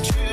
true.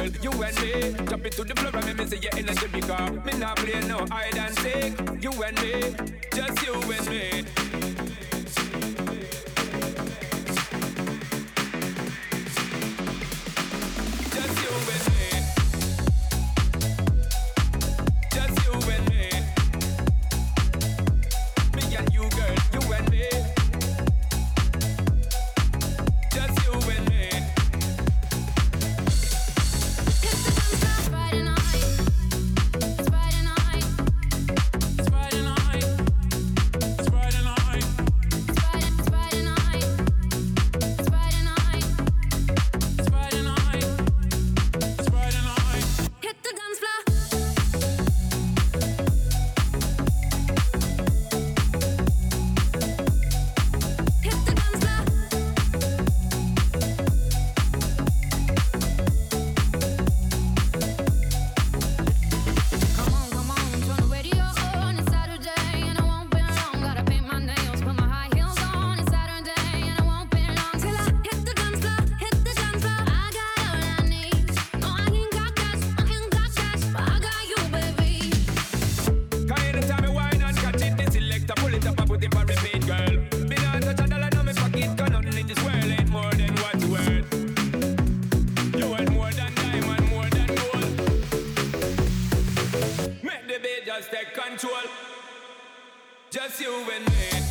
world, you and me. Jump into the floor and me, me see your energy because me not play no hide and seek. You and me, just you and me. take control. Just you and me.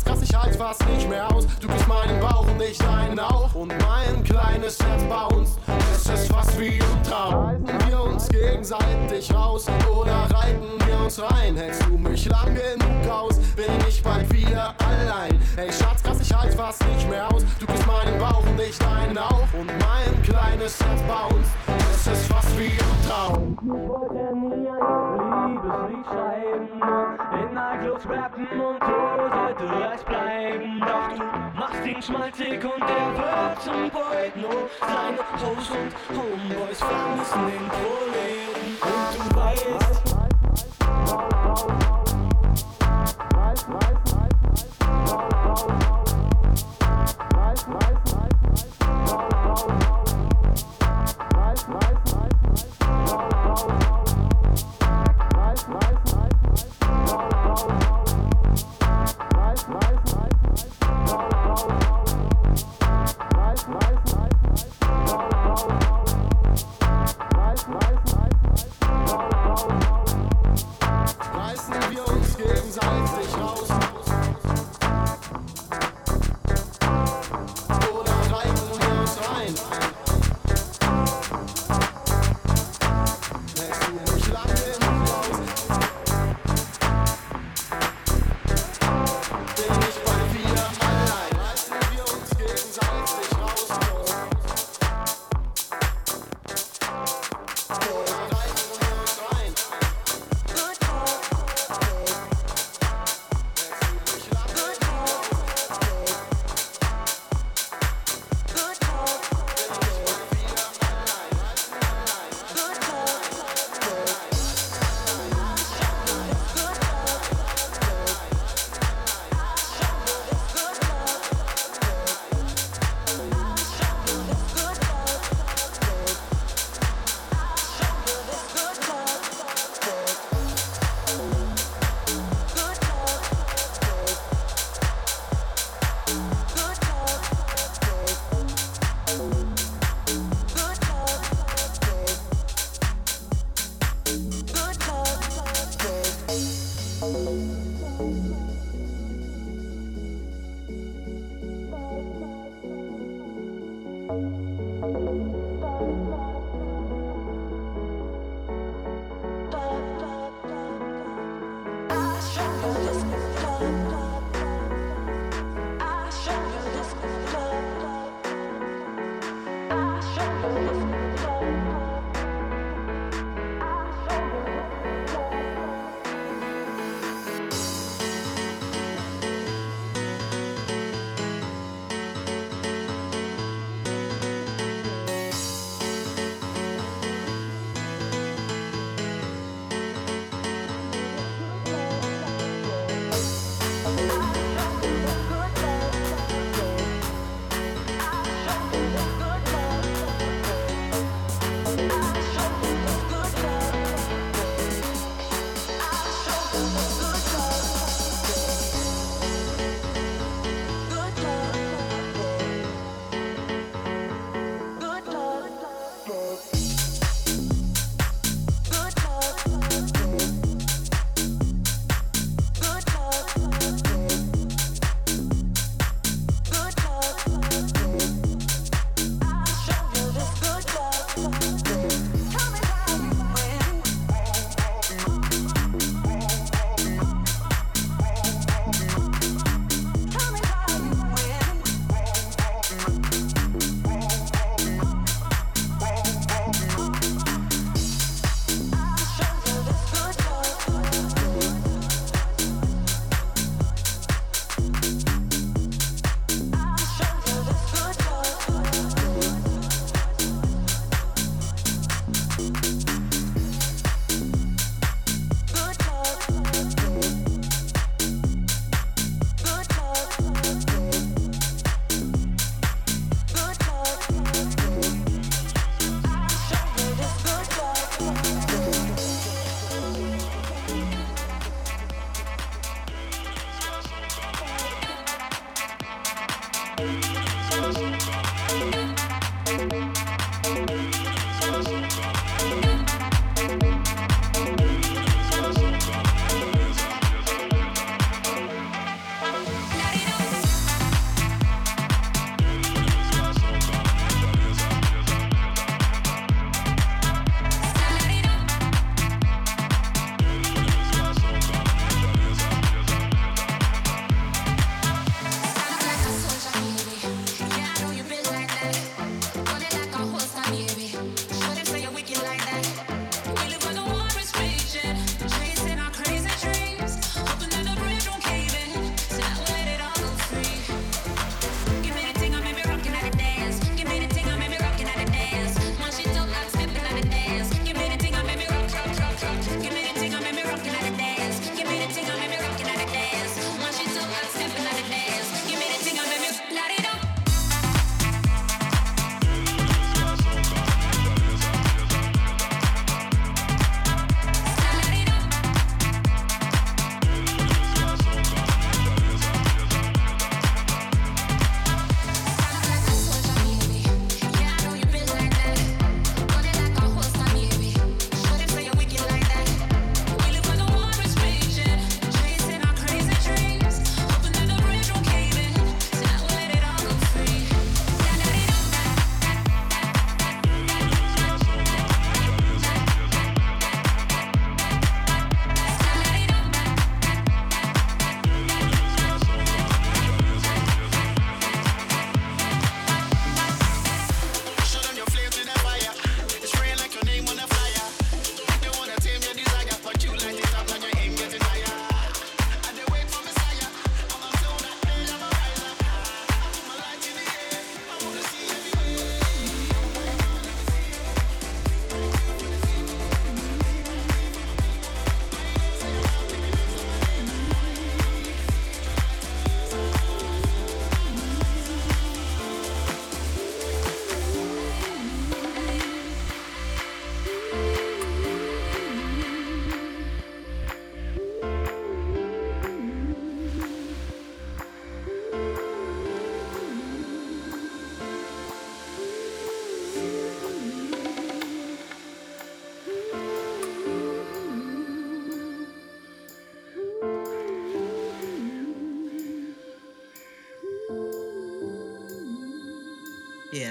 Herz krass, ich halt fast nicht mehr aus. Du bist meinen Bauch und ich deinen auch. Und mein kleines Herz uns. Es ist fast wie ein Traum. Reiten wir uns gegenseitig raus oder reiten wir uns rein? Hältst du mich lang genug aus? Bin ich bald wieder allein? Ey, Schatz, krass, ich halt fast nicht mehr aus. Du bist meinen Bauch und ich deinen auch. Und mein kleines Herz uns. Es ist fast wie ein Traum. Ich wollte nie ein Liebeslied schreiben, Roots rappen und so sollte es bleiben. Doch du machst ihn schmalzig und er wird zum Beut. Nur seine Hose und Homeboys vermissen den Proleten. Und du weißt. Weiß, weiß, weiß, weiß, weiß, weiß, weiß, weiß, weiß,